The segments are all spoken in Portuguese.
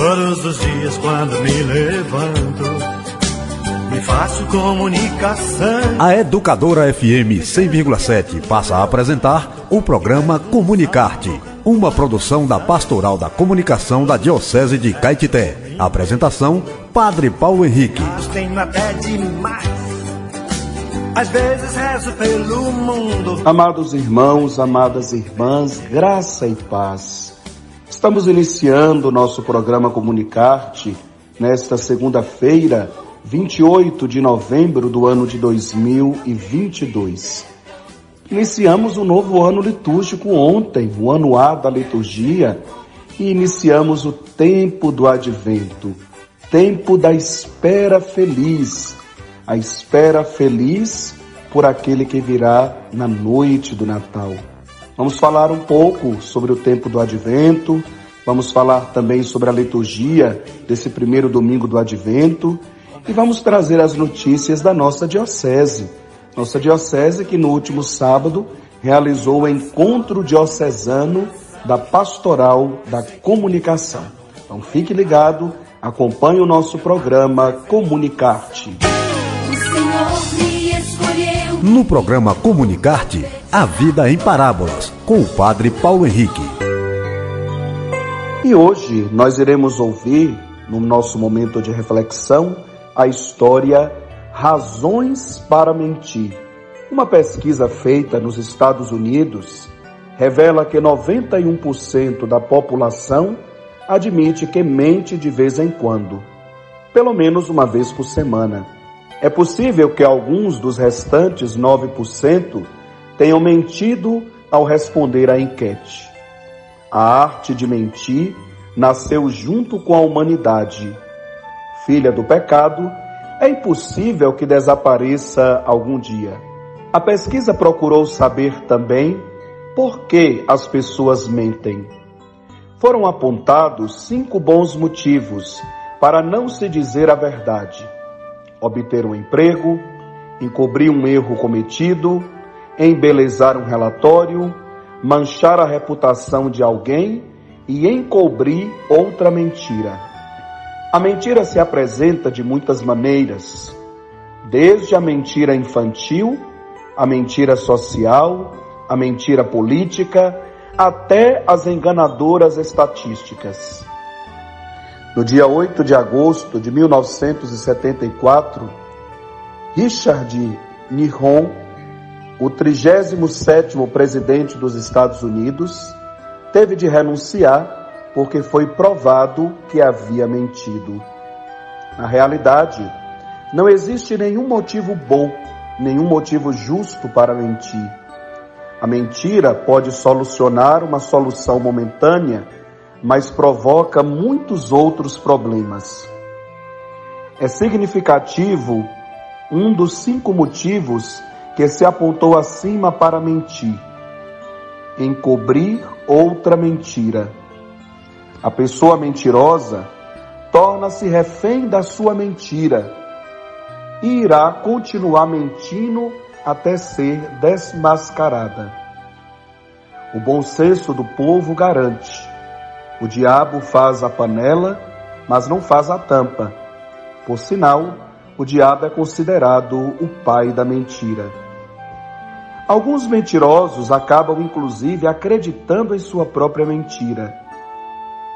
Todos os dias quando me levanto, me faço comunicação. A Educadora FM 100,7 passa a apresentar o programa Comunicarte, uma produção da Pastoral da Comunicação da Diocese de Caetité. Apresentação: Padre Paulo Henrique. Tenho até demais. Às vezes rezo pelo mundo. Amados irmãos, amadas irmãs, graça e paz. Estamos iniciando o nosso programa Comunicarte nesta segunda-feira, 28 de novembro do ano de 2022. Iniciamos o um novo ano litúrgico ontem, o ano A da liturgia, e iniciamos o tempo do advento, tempo da espera feliz, a espera feliz por aquele que virá na noite do Natal. Vamos falar um pouco sobre o tempo do advento, vamos falar também sobre a liturgia desse primeiro domingo do advento e vamos trazer as notícias da nossa diocese. Nossa diocese que no último sábado realizou o encontro diocesano da Pastoral da Comunicação. Então fique ligado, acompanhe o nosso programa Comunicarte. No programa Comunicarte, a vida em parábolas, com o Padre Paulo Henrique. E hoje nós iremos ouvir, no nosso momento de reflexão, a história Razões para Mentir. Uma pesquisa feita nos Estados Unidos revela que 91% da população admite que mente de vez em quando, pelo menos uma vez por semana. É possível que alguns dos restantes 9% tenham mentido ao responder à enquete. A arte de mentir nasceu junto com a humanidade. Filha do pecado, é impossível que desapareça algum dia. A pesquisa procurou saber também por que as pessoas mentem. Foram apontados cinco bons motivos para não se dizer a verdade obter um emprego, encobrir um erro cometido, embelezar um relatório, manchar a reputação de alguém e encobrir outra mentira. A mentira se apresenta de muitas maneiras, desde a mentira infantil, a mentira social, a mentira política, até as enganadoras estatísticas. No dia 8 de agosto de 1974, Richard Nixon, o 37º presidente dos Estados Unidos, teve de renunciar porque foi provado que havia mentido. Na realidade, não existe nenhum motivo bom, nenhum motivo justo para mentir. A mentira pode solucionar uma solução momentânea mas provoca muitos outros problemas. É significativo um dos cinco motivos que se apontou acima para mentir: encobrir outra mentira. A pessoa mentirosa torna-se refém da sua mentira e irá continuar mentindo até ser desmascarada. O bom senso do povo garante o diabo faz a panela, mas não faz a tampa. Por sinal, o diabo é considerado o pai da mentira. Alguns mentirosos acabam inclusive acreditando em sua própria mentira.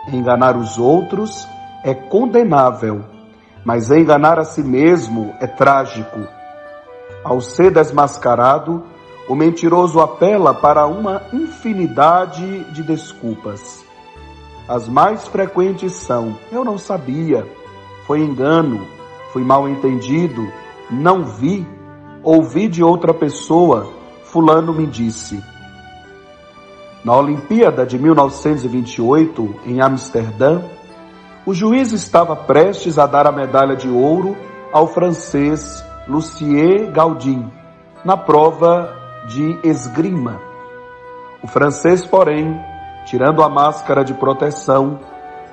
Enganar os outros é condenável, mas enganar a si mesmo é trágico. Ao ser desmascarado, o mentiroso apela para uma infinidade de desculpas. As mais frequentes são: eu não sabia, foi engano, fui mal entendido, não vi, ouvi de outra pessoa, Fulano me disse. Na Olimpíada de 1928, em Amsterdã, o juiz estava prestes a dar a medalha de ouro ao francês Lucien Gaudin, na prova de esgrima. O francês, porém, tirando a máscara de proteção,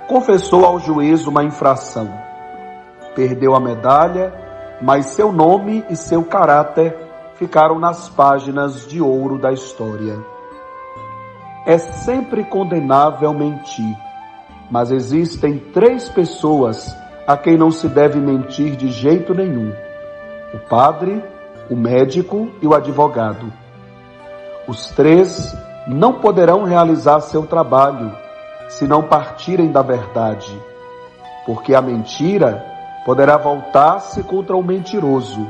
confessou ao juiz uma infração. Perdeu a medalha, mas seu nome e seu caráter ficaram nas páginas de ouro da história. É sempre condenável mentir, Mas existem três pessoas a quem não se deve mentir de jeito nenhum: o padre, o médico e o advogado. Os três não poderão realizar seu trabalho se não partirem da verdade, porque a mentira poderá voltar-se contra o mentiroso.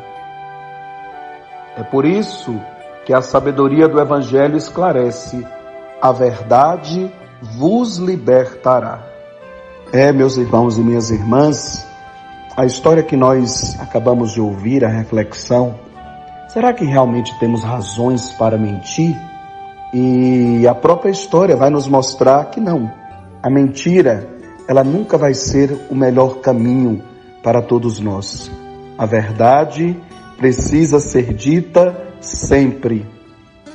É por isso que a sabedoria do Evangelho esclarece: a verdade vos libertará. É, meus irmãos e minhas irmãs, a história que nós acabamos de ouvir, a reflexão, será que realmente temos razões para mentir? E a própria história vai nos mostrar que não. A mentira, ela nunca vai ser o melhor caminho para todos nós. A verdade precisa ser dita sempre.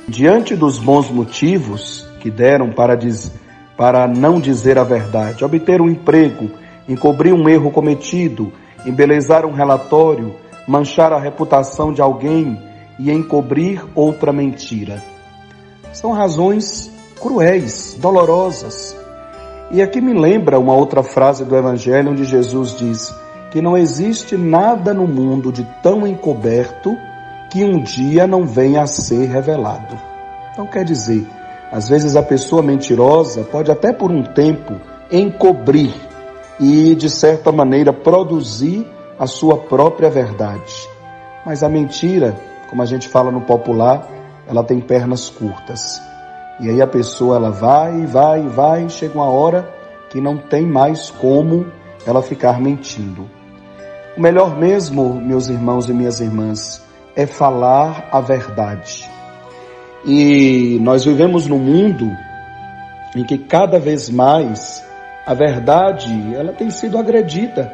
Diante dos bons motivos que deram para, diz, para não dizer a verdade, obter um emprego, encobrir um erro cometido, embelezar um relatório, manchar a reputação de alguém e encobrir outra mentira. São razões cruéis, dolorosas. E aqui me lembra uma outra frase do Evangelho onde Jesus diz que não existe nada no mundo de tão encoberto que um dia não venha a ser revelado. Então quer dizer, às vezes a pessoa mentirosa pode até por um tempo encobrir e de certa maneira produzir a sua própria verdade. Mas a mentira, como a gente fala no popular, ela tem pernas curtas. E aí a pessoa ela vai, vai, vai, chega uma hora que não tem mais como ela ficar mentindo. O melhor mesmo, meus irmãos e minhas irmãs, é falar a verdade. E nós vivemos num mundo em que cada vez mais a verdade ela tem sido agredida.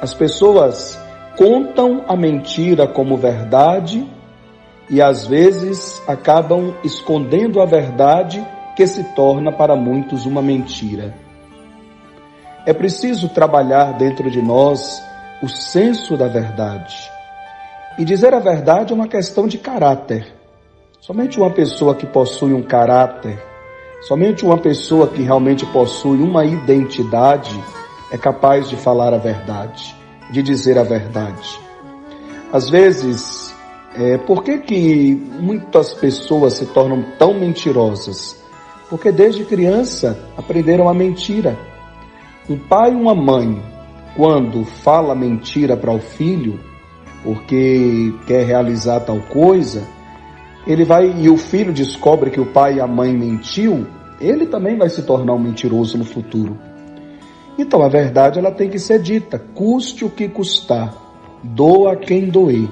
As pessoas contam a mentira como verdade e às vezes acabam escondendo a verdade que se torna para muitos uma mentira. É preciso trabalhar dentro de nós o senso da verdade. E dizer a verdade é uma questão de caráter. Somente uma pessoa que possui um caráter, somente uma pessoa que realmente possui uma identidade é capaz de falar a verdade, de dizer a verdade. Às vezes, é, por que, que muitas pessoas se tornam tão mentirosas? Porque desde criança aprenderam a mentira. Um pai e uma mãe, quando fala mentira para o filho, porque quer realizar tal coisa, ele vai e o filho descobre que o pai e a mãe mentiu, ele também vai se tornar um mentiroso no futuro. Então a verdade ela tem que ser dita, custe o que custar, doa quem doer.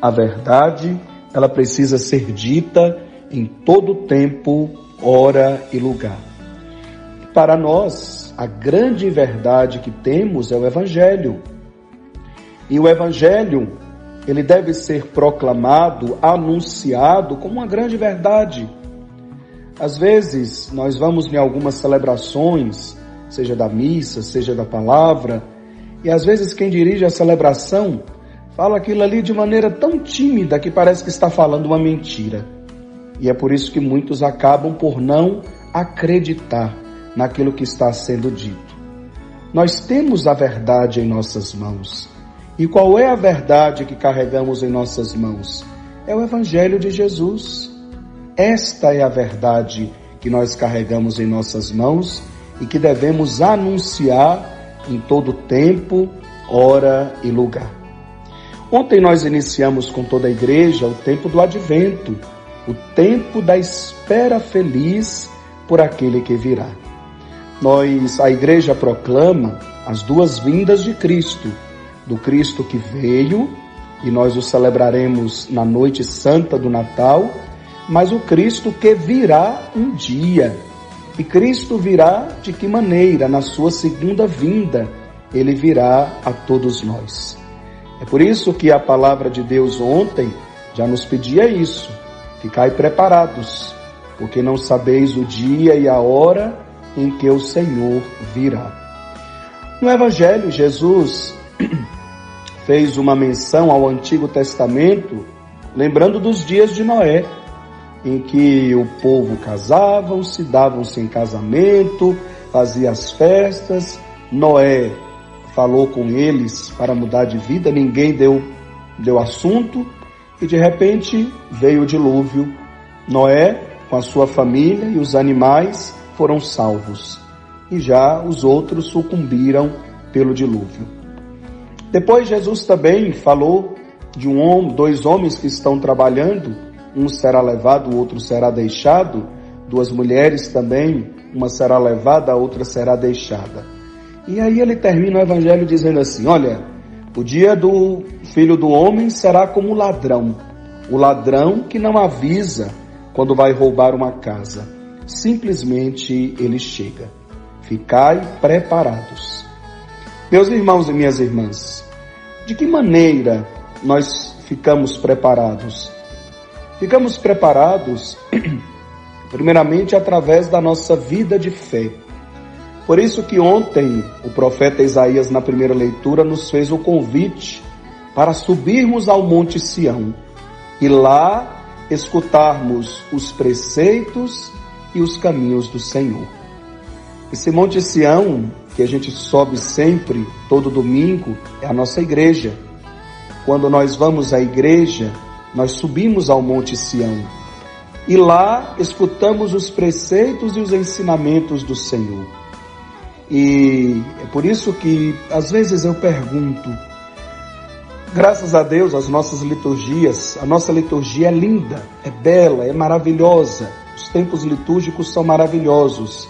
A verdade, ela precisa ser dita em todo tempo, hora e lugar. Para nós, a grande verdade que temos é o Evangelho. E o Evangelho, ele deve ser proclamado, anunciado como uma grande verdade. Às vezes, nós vamos em algumas celebrações, seja da missa, seja da palavra, e às vezes quem dirige a celebração fala aquilo ali de maneira tão tímida que parece que está falando uma mentira. E é por isso que muitos acabam por não acreditar naquilo que está sendo dito. Nós temos a verdade em nossas mãos. E qual é a verdade que carregamos em nossas mãos? É o Evangelho de Jesus. Esta é a verdade que nós carregamos em nossas mãos e que devemos anunciar em todo tempo, hora e lugar. Ontem nós iniciamos com toda a igreja o tempo do advento, o tempo da espera feliz por aquele que virá. Nós, a igreja proclama as duas vindas de Cristo, do Cristo que veio, e nós o celebraremos na noite santa do Natal, mas o Cristo que virá um dia. E Cristo virá de que maneira? Na sua segunda vinda, ele virá a todos nós. É por isso que a palavra de Deus ontem já nos pedia isso. Ficai preparados, porque não sabeis o dia e a hora em que o Senhor virá. No Evangelho, Jesus fez uma menção ao Antigo Testamento, lembrando dos dias de Noé, em que o povo casava, se davam-se em casamento, fazia as festas, Noé falou com eles para mudar de vida, ninguém deu, deu assunto, e de repente veio o dilúvio. Noé, com a sua família e os animais, foram salvos, e já os outros sucumbiram pelo dilúvio. Depois Jesus também falou de um homem, dois homens que estão trabalhando, um será levado, o outro será deixado, duas mulheres também, uma será levada, a outra será deixada. E aí ele termina o evangelho dizendo assim: Olha, o dia do filho do homem será como o ladrão, o ladrão que não avisa quando vai roubar uma casa. Simplesmente ele chega. Ficai preparados. Meus irmãos e minhas irmãs, de que maneira nós ficamos preparados? Ficamos preparados, primeiramente, através da nossa vida de fé. Por isso que ontem o profeta Isaías, na primeira leitura, nos fez o convite para subirmos ao Monte Sião e lá escutarmos os preceitos e os caminhos do Senhor. Esse Monte Sião, que a gente sobe sempre, todo domingo, é a nossa igreja. Quando nós vamos à igreja, nós subimos ao Monte Sião e lá escutamos os preceitos e os ensinamentos do Senhor. E é por isso que às vezes eu pergunto, graças a Deus, as nossas liturgias, a nossa liturgia é linda, é bela, é maravilhosa, os tempos litúrgicos são maravilhosos,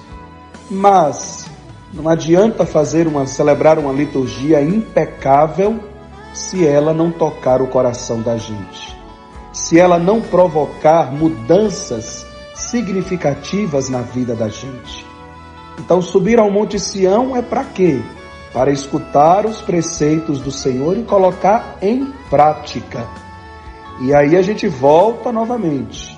mas não adianta fazer uma celebrar uma liturgia impecável se ela não tocar o coração da gente. Se ela não provocar mudanças significativas na vida da gente. Então, subir ao Monte Sião é para quê? Para escutar os preceitos do Senhor e colocar em prática. E aí a gente volta novamente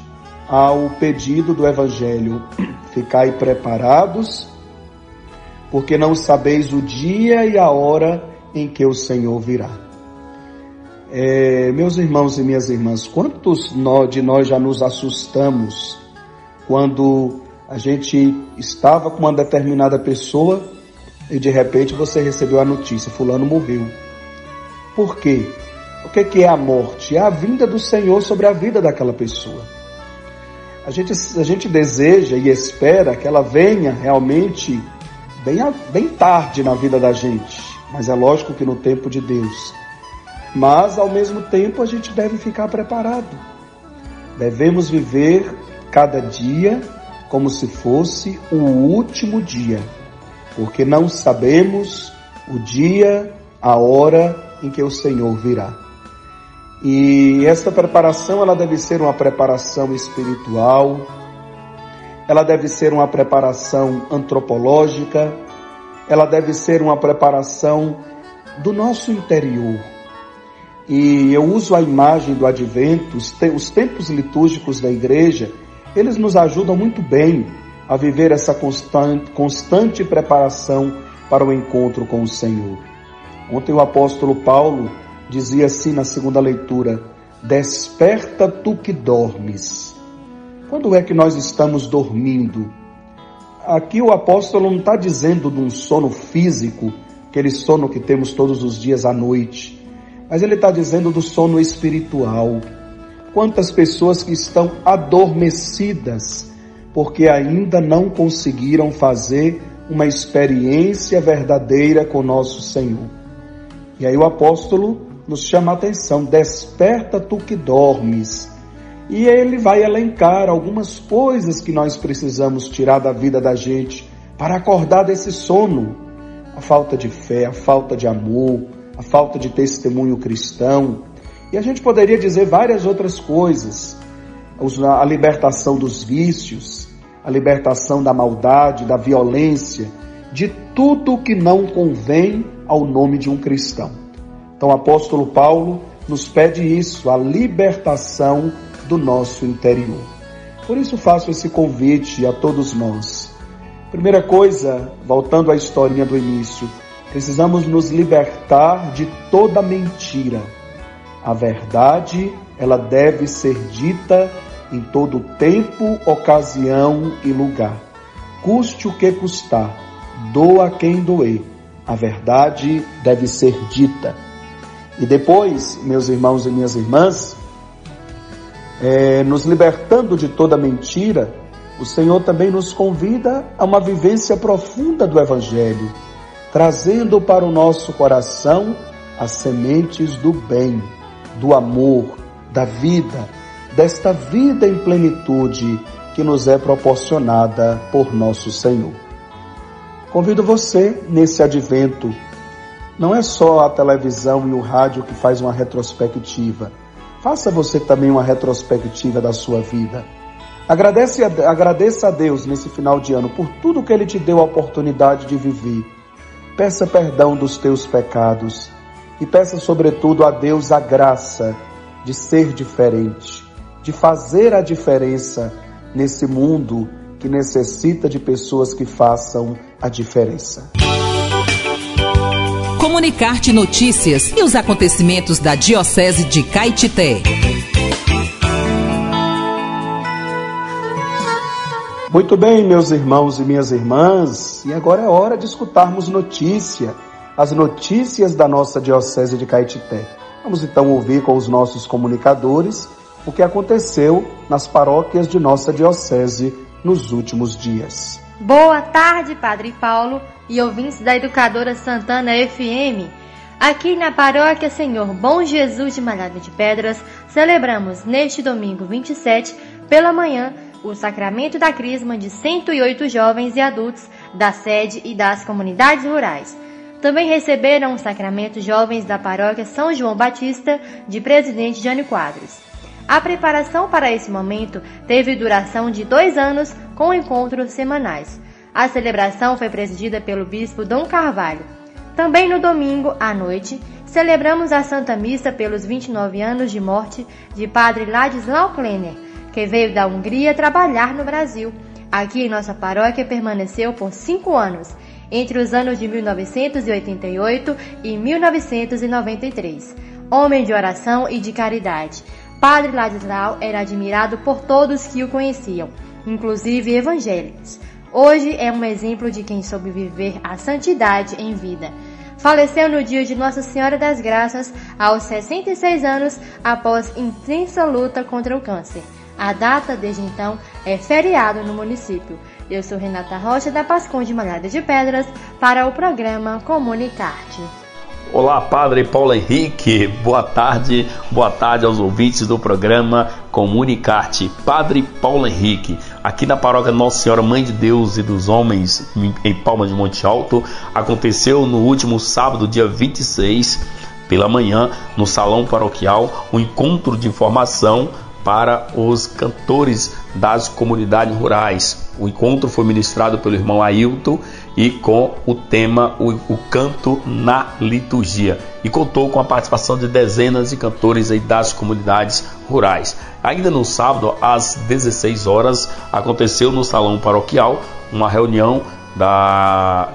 ao pedido do Evangelho: ficai preparados, porque não sabeis o dia e a hora em que o Senhor virá. É, meus irmãos e minhas irmãs, quantos de nós já nos assustamos quando a gente estava com uma determinada pessoa e de repente você recebeu a notícia, fulano morreu. Por quê? O que é a morte? É a vinda do Senhor sobre a vida daquela pessoa. A gente, a gente deseja e espera que ela venha realmente bem, bem tarde na vida da gente, mas é lógico que no tempo de Deus. Mas, ao mesmo tempo, a gente deve ficar preparado. Devemos viver cada dia como se fosse o último dia, porque não sabemos o dia, a hora em que o Senhor virá. E essa preparação, ela deve ser uma preparação espiritual, ela deve ser uma preparação antropológica, ela deve ser uma preparação do nosso interior e eu uso a imagem do advento, os tempos litúrgicos da igreja, eles nos ajudam muito bem a viver essa constante, constante preparação para o encontro com o Senhor. Ontem o apóstolo Paulo dizia assim na segunda leitura: Desperta tu que dormes. Quando é que nós estamos dormindo? Aqui o apóstolo não está dizendo de um sono físico, aquele sono que temos todos os dias à noite mas ele está dizendo do sono espiritual. Quantas pessoas que estão adormecidas porque ainda não conseguiram fazer uma experiência verdadeira com nosso Senhor. E aí o apóstolo nos chama a atenção: desperta tu que dormes. E ele vai elencar algumas coisas que nós precisamos tirar da vida da gente para acordar desse sono. A falta de fé, a falta de amor, a falta de testemunho cristão, e a gente poderia dizer várias outras coisas, a libertação dos vícios, a libertação da maldade, da violência, de tudo que não convém ao nome de um cristão. Então o apóstolo Paulo nos pede isso, a libertação do nosso interior. Por isso faço esse convite a todos nós. Primeira coisa, voltando à historinha do início, Precisamos nos libertar de toda mentira. A verdade, ela deve ser dita em todo tempo, ocasião e lugar. Custe o que custar, doa quem doer. A verdade deve ser dita. E depois, meus irmãos e minhas irmãs, é, nos libertando de toda mentira, o Senhor também nos convida a uma vivência profunda do Evangelho, trazendo para o nosso coração as sementes do bem, do amor, da vida, desta vida em plenitude que nos é proporcionada por nosso Senhor. Convido você nesse advento. Não é só a televisão e o rádio que faz uma retrospectiva. Faça você também uma retrospectiva da sua vida. Agradece agradeça a Deus nesse final de ano por tudo que Ele te deu a oportunidade de viver. Peça perdão dos teus pecados e peça, sobretudo, a Deus a graça de ser diferente, de fazer a diferença nesse mundo que necessita de pessoas que façam a diferença. Comunicar-te notícias e os acontecimentos da Diocese de Caetité. Muito bem, meus irmãos e minhas irmãs, e agora é hora de escutarmos notícia, as notícias da nossa Diocese de Caetité. Vamos então ouvir com os nossos comunicadores o que aconteceu nas paróquias de nossa Diocese nos últimos dias. Boa tarde, Padre Paulo e ouvintes da Educadora Santana FM. Aqui na Paróquia Senhor Bom Jesus de Malhada de Pedras, celebramos neste domingo 27, pela manhã, o sacramento da Crisma de 108 jovens e adultos da sede e das comunidades rurais. Também receberam o sacramento jovens da paróquia São João Batista, de Presidente Jânio Quadros. A preparação para esse momento teve duração de dois anos com encontros semanais. A celebração foi presidida pelo bispo Dom Carvalho. Também no domingo, à noite, celebramos a Santa Missa pelos 29 anos de morte de Padre Ladislau Klenner, que veio da Hungria trabalhar no Brasil. Aqui em nossa paróquia permaneceu por cinco anos, entre os anos de 1988 e 1993. Homem de oração e de caridade, Padre Ladislau era admirado por todos que o conheciam, inclusive evangélicos. Hoje é um exemplo de quem soube viver a santidade em vida. Faleceu no dia de Nossa Senhora das Graças, aos 66 anos, após intensa luta contra o câncer. A data, desde então, é feriado no município. Eu sou Renata Rocha, da Pascom de Malhada de Pedras, para o programa Comunicarte. Olá, Padre Paulo Henrique. Boa tarde, boa tarde aos ouvintes do programa Comunicarte. Padre Paulo Henrique, aqui na paróquia Nossa Senhora Mãe de Deus e dos Homens, em Palma de Monte Alto, aconteceu no último sábado, dia 26, pela manhã, no salão paroquial, um encontro de informação para os cantores das comunidades rurais. O encontro foi ministrado pelo irmão Ailton e com o tema o, o, Canto na Liturgia e contou com a participação de dezenas de cantores das comunidades rurais. Ainda no sábado, às 16 horas, aconteceu no salão paroquial uma reunião da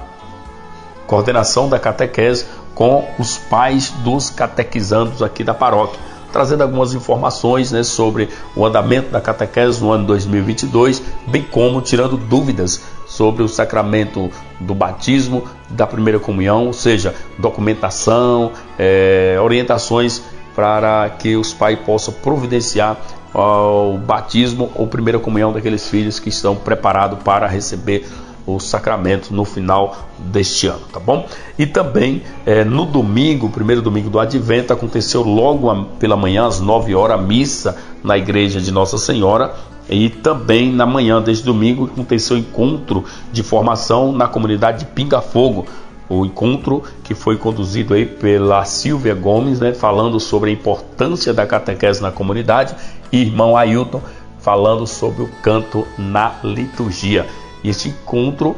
coordenação da catequese com os pais dos catequizandos aqui da paróquia trazendo algumas informações né, sobre o andamento da catequese no ano 2022, bem como tirando dúvidas sobre o sacramento do batismo, da primeira comunhão, ou seja, documentação, é, orientações para que os pais possam providenciar o batismo ou primeira comunhão daqueles filhos que estão preparados para receber o sacramento no final deste ano, tá bom? E também é, no domingo, primeiro domingo do Advento, aconteceu logo pela manhã, às 9 horas, a missa na igreja de Nossa Senhora. E também na manhã deste domingo aconteceu o encontro de formação na comunidade de Pinga Fogo, o encontro que foi conduzido aí pela Silvia Gomes, né, falando sobre a importância da catequese na comunidade, e irmão Ailton falando sobre o canto na liturgia. E este encontro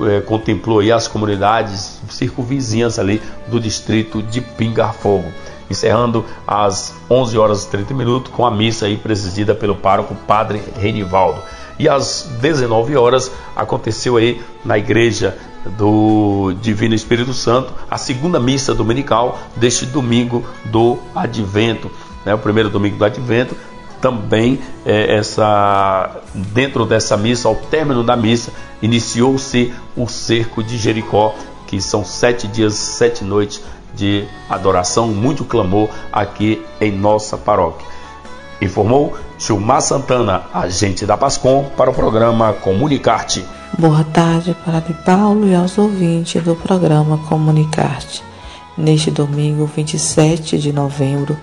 é, contemplou aí as comunidades circunvizinhas ali do distrito de Pingarfogo. Encerrando às 11 horas e 30 minutos com a missa aí presidida pelo pároco Padre Renivaldo. E às 19 horas aconteceu aí na igreja do Divino Espírito Santo a segunda missa dominical deste domingo do Advento, né? O primeiro domingo do Advento também é, essa dentro dessa missa, ao término da missa, iniciou-se o cerco de Jericó, que são sete dias, sete noites de adoração, muito clamor aqui em nossa paróquia. Informou Gilmar Santana, agente da Pascom, para o programa Comunicarte. Boa tarde, Padre Paulo e aos ouvintes do programa Comunicarte. Neste domingo, 27 de novembro,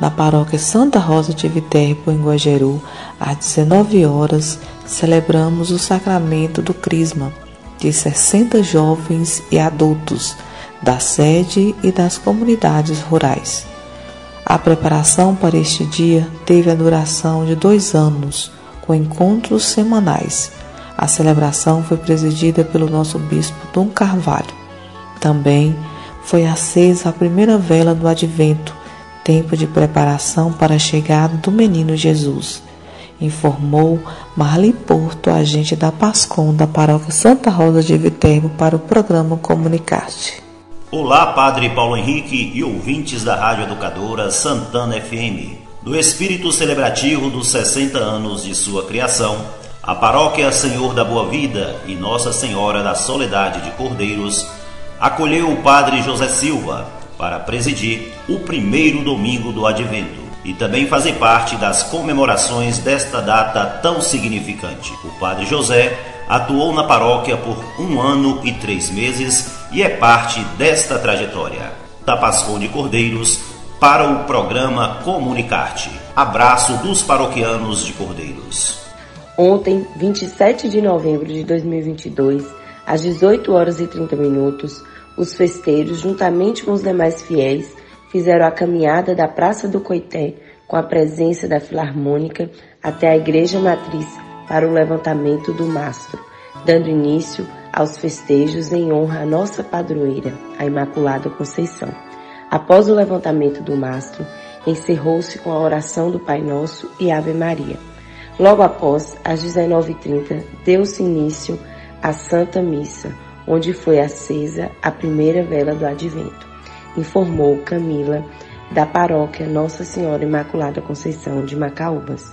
na paróquia Santa Rosa de Viterbo, em Guajeru, às 19 horas, celebramos o sacramento do Crisma de 60 jovens e adultos da sede e das comunidades rurais. A preparação para este dia teve a duração de dois anos, com encontros semanais. A celebração foi presidida pelo nosso bispo Dom Carvalho. Também foi acesa a primeira vela do advento, tempo de preparação para a chegada do menino Jesus, informou Marli Porto, agente da PASCOM da paróquia Santa Rosa de Viterbo, para o programa Comunicarte. Olá, Padre Paulo Henrique e ouvintes da Rádio Educadora Santana FM. Do espírito celebrativo dos 60 anos de sua criação, a Paróquia Senhor da Boa Vida e Nossa Senhora da Soledade de Cordeiros acolheu o Padre José Silva para presidir o primeiro domingo do Advento e também fazer parte das comemorações desta data tão significante. O Padre José atuou na paróquia por um ano e três meses e é parte desta trajetória. Da Pascom de Cordeiros para o programa Comunicarte. Abraço dos paroquianos de Cordeiros. Ontem, 27 de novembro de 2022, às 18 horas e 30 minutos, os festeiros, juntamente com os demais fiéis, fizeram a caminhada da Praça do Coité com a presença da Filarmônica até a Igreja Matriz para o levantamento do mastro, dando início aos festejos em honra à nossa padroeira, a Imaculada Conceição. Após o levantamento do mastro, encerrou-se com a oração do Pai Nosso e Ave Maria. Logo após, às 19h30, deu-se início à Santa Missa, onde foi acesa a primeira vela do Advento, informou Camila, da paróquia Nossa Senhora Imaculada Conceição de Macaúbas.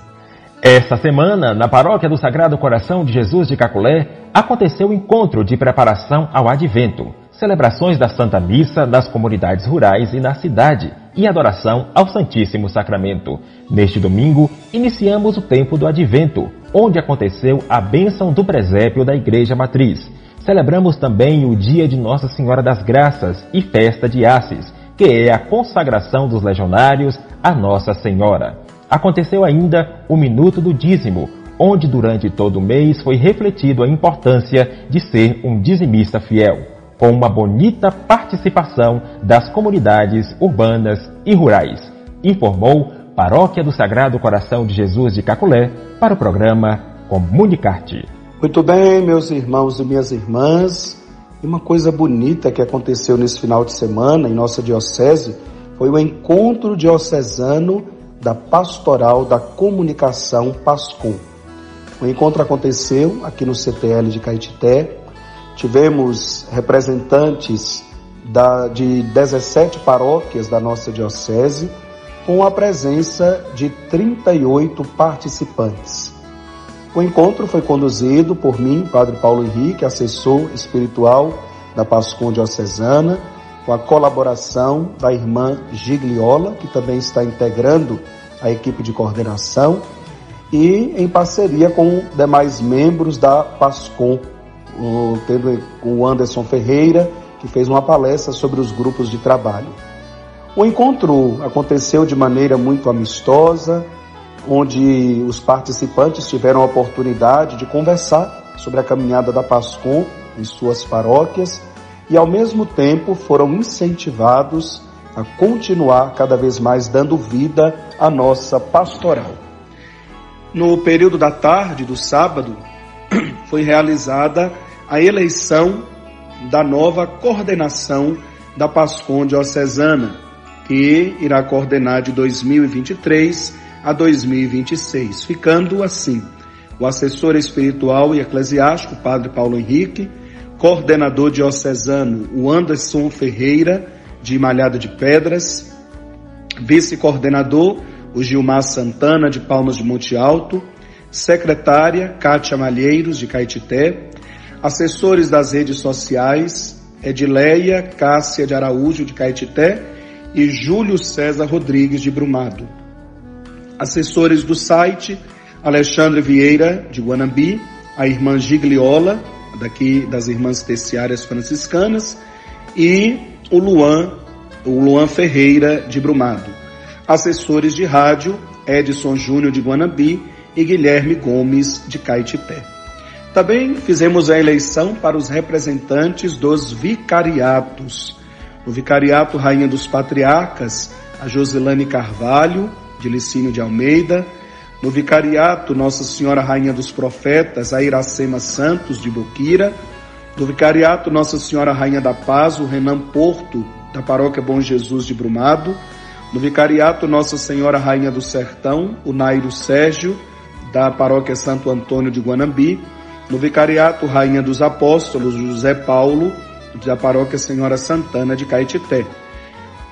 Esta semana, na paróquia do Sagrado Coração de Jesus de Caculé, aconteceu o encontro de preparação ao Advento, celebrações da Santa Missa nas comunidades rurais e na cidade e adoração ao Santíssimo Sacramento. Neste domingo, iniciamos o tempo do Advento, onde aconteceu a bênção do presépio da Igreja Matriz. Celebramos também o dia de Nossa Senhora das Graças e festa de Assis, que é a consagração dos legionários a Nossa Senhora. Aconteceu ainda o Minuto do Dízimo, onde durante todo o mês foi refletido a importância de ser um dizimista fiel, com uma bonita participação das comunidades urbanas e rurais, informou Paróquia do Sagrado Coração de Jesus de Caculé para o programa Comunicarte. Muito bem, meus irmãos e minhas irmãs. Uma coisa bonita que aconteceu nesse final de semana em nossa diocese foi o encontro diocesano da Pastoral da Comunicação PASCOM. O encontro aconteceu aqui no CTL de Caetité. Tivemos representantes da, de 17 paróquias da nossa diocese, com a presença de 38 participantes. O encontro foi conduzido por mim, Padre Paulo Henrique, assessor espiritual da Pascom Diocesana, com a colaboração da irmã Gigliola, que também está integrando a equipe de coordenação, e em parceria com demais membros da PASCOM, tendo o Anderson Ferreira, que fez uma palestra sobre os grupos de trabalho. O encontro aconteceu de maneira muito amistosa, onde os participantes tiveram a oportunidade de conversar sobre a caminhada da PASCOM em suas paróquias e, ao mesmo tempo, foram incentivados a continuar cada vez mais dando vida à nossa pastoral. No período da tarde do sábado, foi realizada a eleição da nova coordenação da Pascom Diocesana, que irá coordenar de 2023 a 2026, ficando assim o assessor espiritual e eclesiástico, Padre Paulo Henrique, coordenador diocesano, o Anderson Ferreira, de Malhado de Pedras, vice-coordenador, o Gilmar Santana, de Palmas de Monte Alto, secretária Kátia Malheiros, de Caetité, assessores das redes sociais Edileia Cássia de Araújo, de Caetité, e Júlio César Rodrigues, de Brumado. Assessores do site Alexandre Vieira, de Guanambi, a irmã Gigliola, daqui das Irmãs Terciárias Franciscanas, e o Luan, o Luan Ferreira, de Brumado. Assessores de rádio, Edson Júnior, de Guanambi, e Guilherme Gomes, de Caetité. Também fizemos a eleição para os representantes dos vicariatos. No Vicariato Rainha dos Patriarcas, a Joselane Carvalho, de Licínio de Almeida. No Vicariato Nossa Senhora Rainha dos Profetas, a Iracema Santos, de Boquira. No Vicariato Nossa Senhora Rainha da Paz, o Renan Porto, da Paróquia Bom Jesus de Brumado. No Vicariato Nossa Senhora Rainha do Sertão, o Nairo Sérgio, da Paróquia Santo Antônio de Guanambi no Vicariato Rainha dos Apóstolos, José Paulo, da Paróquia Senhora Santana de Caetité.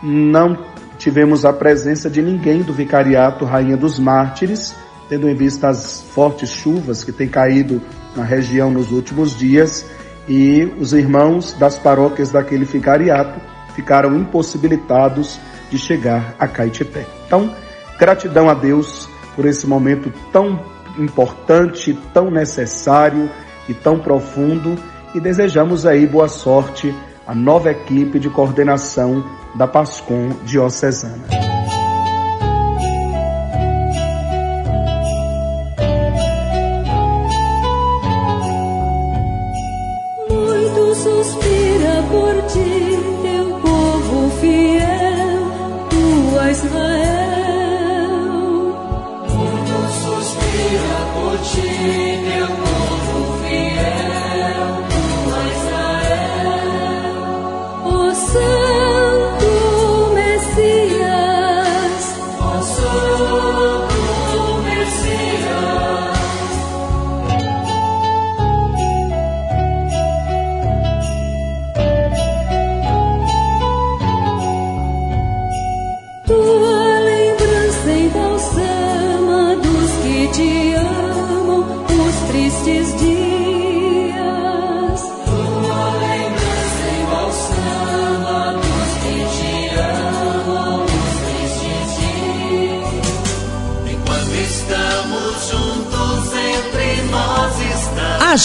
Não tivemos a presença de ninguém do Vicariato Rainha dos Mártires, tendo em vista as fortes chuvas que têm caído na região nos últimos dias, e os irmãos das paróquias daquele vicariato ficaram impossibilitados de chegar a Caetité. Então, gratidão a Deus por esse momento tão importante, tão necessário e tão profundo e desejamos aí boa sorte à nova equipe de coordenação da PASCOM Diocesana.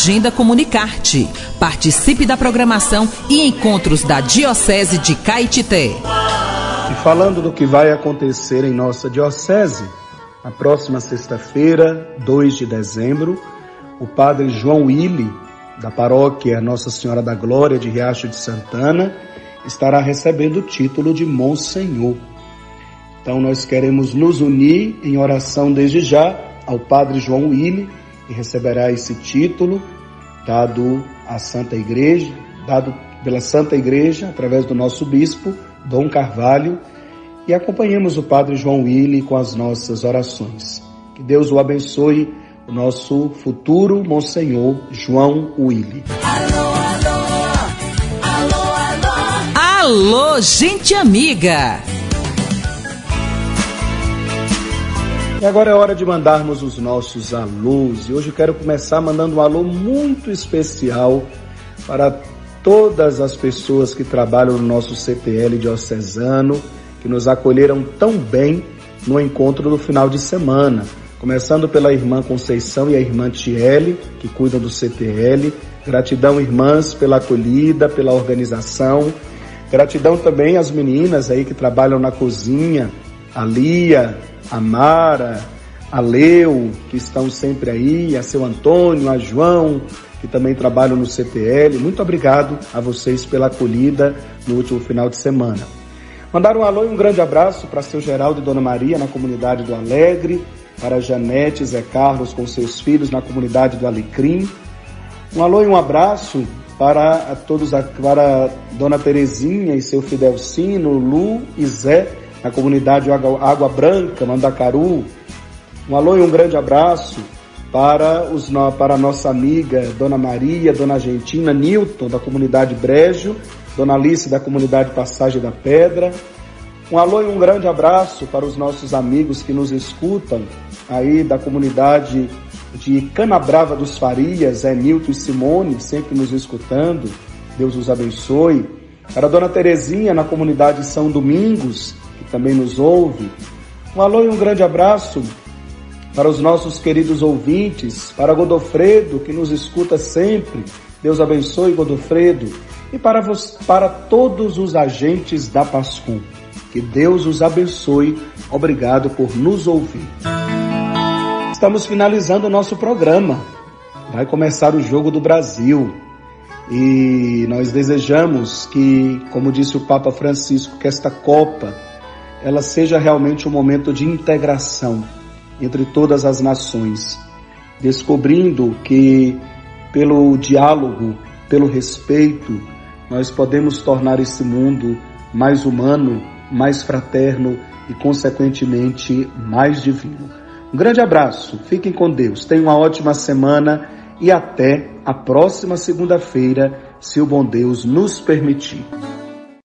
Agenda Comunicarte. Participe da programação e encontros da Diocese de Caetité. E falando do que vai acontecer em nossa Diocese, na próxima sexta-feira, 2 de dezembro, o Padre João Willi, da paróquia Nossa Senhora da Glória de Riacho de Santana, estará recebendo o título de Monsenhor. Então nós queremos nos unir em oração desde já ao Padre João Willi e receberá esse título dado à Santa Igreja, dado pela Santa Igreja através do nosso bispo Dom Carvalho e acompanhemos o Padre João Willi com as nossas orações. Que Deus o abençoe, o nosso futuro Monsenhor João Willi. Alô, alô, alô, alô, alô, gente amiga! E agora é hora de mandarmos os nossos alôs. E hoje eu quero começar mandando um alô muito especial para todas as pessoas que trabalham no nosso CPL diocesano, que nos acolheram tão bem no encontro do final de semana. Começando pela irmã Conceição e a irmã Tiele, que cuidam do CTL. Gratidão, irmãs, pela acolhida, pela organização. Gratidão também às meninas aí que trabalham na cozinha, a Lia, a Mara, a Leu, que estão sempre aí, a seu Antônio, a João, que também trabalham no CPL. Muito obrigado a vocês pela acolhida no último final de semana. Mandar um alô e um grande abraço para seu Geraldo e Dona Maria na comunidade do Alegre, para Janete e Zé Carlos com seus filhos na comunidade do Alecrim. Um alô e um abraço para todos, para Dona Terezinha e seu Fidelcino, Lu e Zé na comunidade Água Branca, Mandacaru. Um alô e um grande abraço para, os, para a nossa amiga Dona Maria, Dona Argentina, Nilton, da comunidade Brejo, Dona Alice, da comunidade Passagem da Pedra. Um alô e um grande abraço para os nossos amigos que nos escutam aí da comunidade de Canabrava dos Farias, é Nilton e Simone, sempre nos escutando. Deus os abençoe. Para a dona Terezinha, na comunidade São Domingos, também nos ouve. Um alô e um grande abraço para os nossos queridos ouvintes, para Godofredo, que nos escuta sempre. Deus abençoe, Godofredo. E para, vos, para todos os agentes da Pascum. Que Deus os abençoe. Obrigado por nos ouvir. Estamos finalizando o nosso programa. Vai começar o Jogo do Brasil. E nós desejamos que, como disse o Papa Francisco, que esta Copa ela seja realmente um momento de integração entre todas as nações, descobrindo que pelo diálogo, pelo respeito, nós podemos tornar esse mundo mais humano, mais fraterno e, consequentemente, mais divino. Um grande abraço, fiquem com Deus, tenham uma ótima semana e até a próxima segunda-feira, se o bom Deus nos permitir.